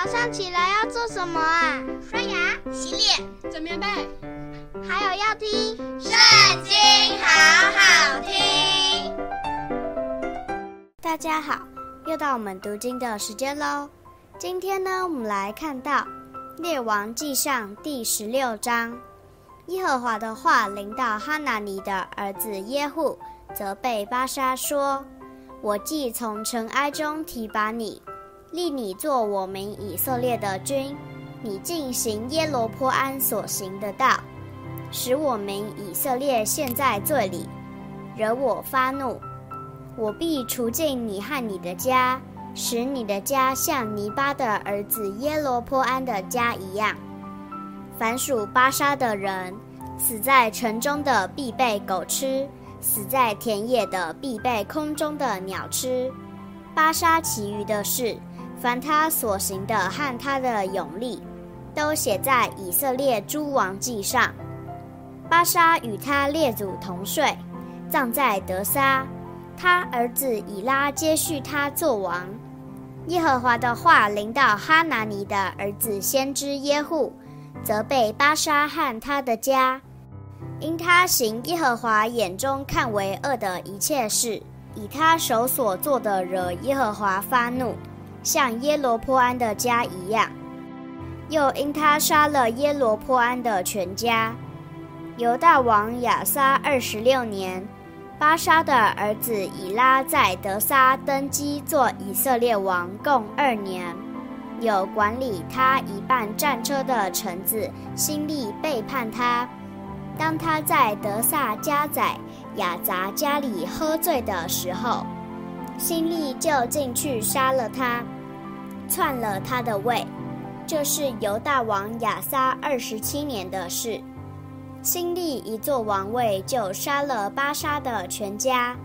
早上起来要做什么啊？刷牙、洗脸、整棉被，还有要听《圣经》，好好听。大家好，又到我们读经的时间喽。今天呢，我们来看到《列王记上》第十六章。耶和华的话临到哈拿尼的儿子耶户，责备巴沙说：“我既从尘埃中提拔你。”立你做我们以色列的君，你进行耶罗波安所行的道，使我们以色列陷在罪里，惹我发怒。我必除尽你和你的家，使你的家像尼巴的儿子耶罗波安的家一样。凡属巴沙的人，死在城中的必被狗吃，死在田野的必被空中的鸟吃。巴沙其余的事。凡他所行的和他的勇力，都写在以色列诸王记上。巴沙与他列祖同睡，葬在德沙。他儿子以拉接续他作王。耶和华的话临到哈拿尼的儿子先知耶户，责备巴沙和他的家，因他行耶和华眼中看为恶的一切事，以他手所做的惹耶和华发怒。像耶罗波安的家一样，又因他杀了耶罗波安的全家。犹大王亚撒二十六年，巴沙的儿子以拉在德撒登基做以色列王，共二年。有管理他一半战车的臣子辛利背叛他，当他在德萨家宰亚杂家里喝醉的时候。辛利就进去杀了他，篡了他的位。这是犹大王亚撒二十七年的事。辛利一坐王位，就杀了巴沙的全家，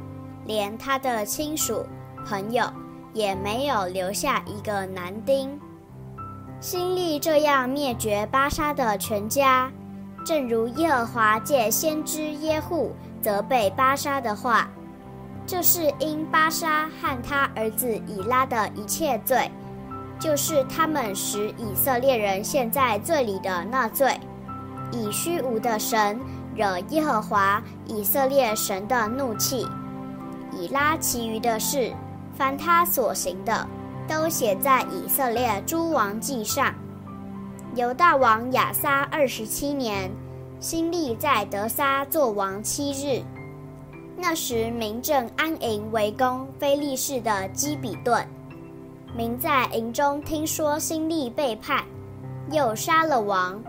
连他的亲属朋友也没有留下一个男丁。辛利这样灭绝巴沙的全家，正如耶和华借先知耶户责备巴沙的话。这是因巴沙和他儿子以拉的一切罪，就是他们使以色列人陷在罪里的那罪，以虚无的神惹耶和华以色列神的怒气。以拉其余的事，凡他所行的，都写在以色列诸王记上。犹大王亚撒二十七年，辛利在德撒作王七日。那时，民正安营围攻非利士的基比顿。民在营中听说辛利背叛，又杀了王，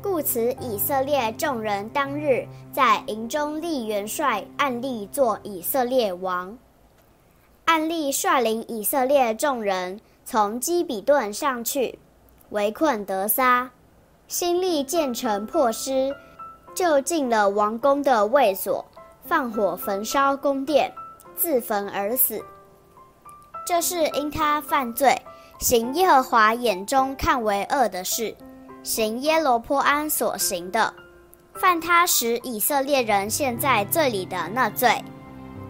故此以色列众人当日在营中立元帅暗利做以色列王。暗利率领以色列众人从基比顿上去，围困得撒。辛利建成破失，就进了王宫的卫所。放火焚烧宫殿，自焚而死。这是因他犯罪，行耶和华眼中看为恶的事，行耶罗波安所行的，犯他使以色列人陷在罪里的那罪。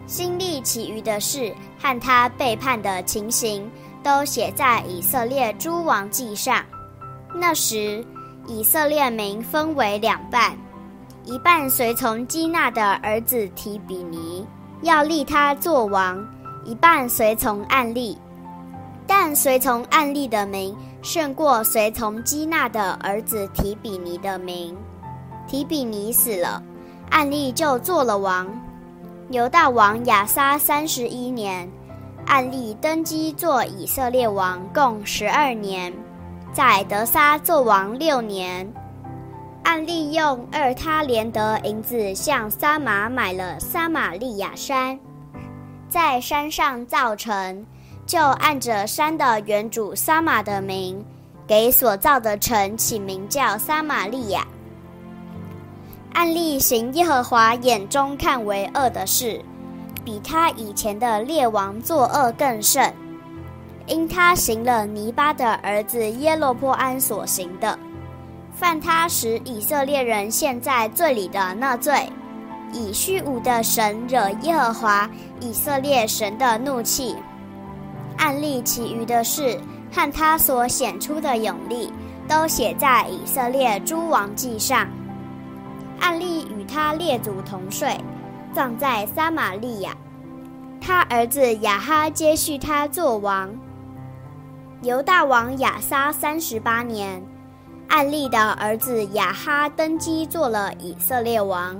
新利其余的事和他背叛的情形，都写在以色列诸王记上。那时，以色列民分为两半。一半随从基纳的儿子提比尼，要立他做王；一半随从暗利，但随从暗利的民胜过随从基纳的儿子提比尼的民。提比尼死了，暗利就做了王。犹大王亚撒三十一年，暗利登基做以色列王，共十二年，在得撒作王六年。暗利用二他连得银子向撒玛买了撒玛利亚山，在山上造城，就按着山的原主撒玛的名，给所造的城起名叫撒玛利亚。暗利行耶和华眼中看为恶的事，比他以前的列王作恶更甚，因他行了尼巴的儿子耶洛波安所行的。犯他使以色列人陷在罪里的那罪，以虚无的神惹耶和华以色列神的怒气。案例其余的事和他所显出的勇力，都写在以色列诸王记上。案例与他列祖同睡，葬在撒玛利亚。他儿子亚哈接续他做王。犹大王亚撒三十八年，暗利的儿子亚哈登基做了以色列王。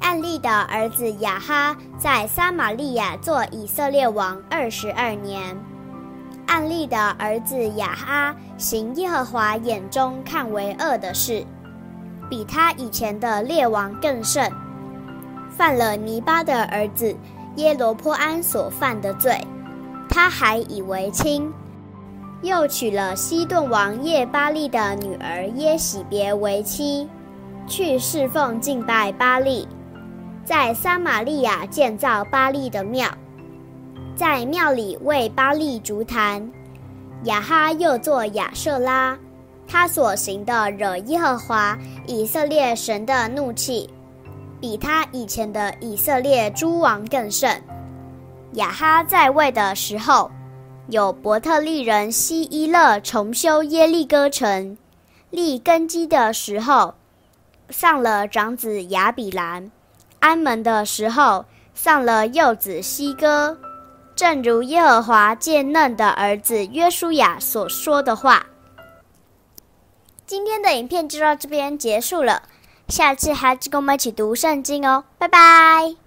暗利的儿子亚哈在撒玛利亚做以色列王二十二年。暗利的儿子亚哈行耶和华眼中看为恶的事，比他以前的列王更甚，犯了尼巴的儿子耶罗波安所犯的罪，他还以为轻。又娶了西顿王叶巴利的女儿耶洗别为妻，去侍奉敬拜巴力，在撒玛利亚建造巴力的庙，在庙里为巴力筑坛。雅哈又作亚舍拉，他所行的惹耶和华以色列神的怒气，比他以前的以色列诸王更甚。亚哈在位的时候。有伯特利人希伊勒重修耶利哥城，立根基的时候，丧了长子亚比兰；安门的时候，丧了幼子希哥。正如耶和华借嫩的儿子约书亚所说的话。今天的影片就到这边结束了，下次还是跟我们一起读圣经哦，拜拜。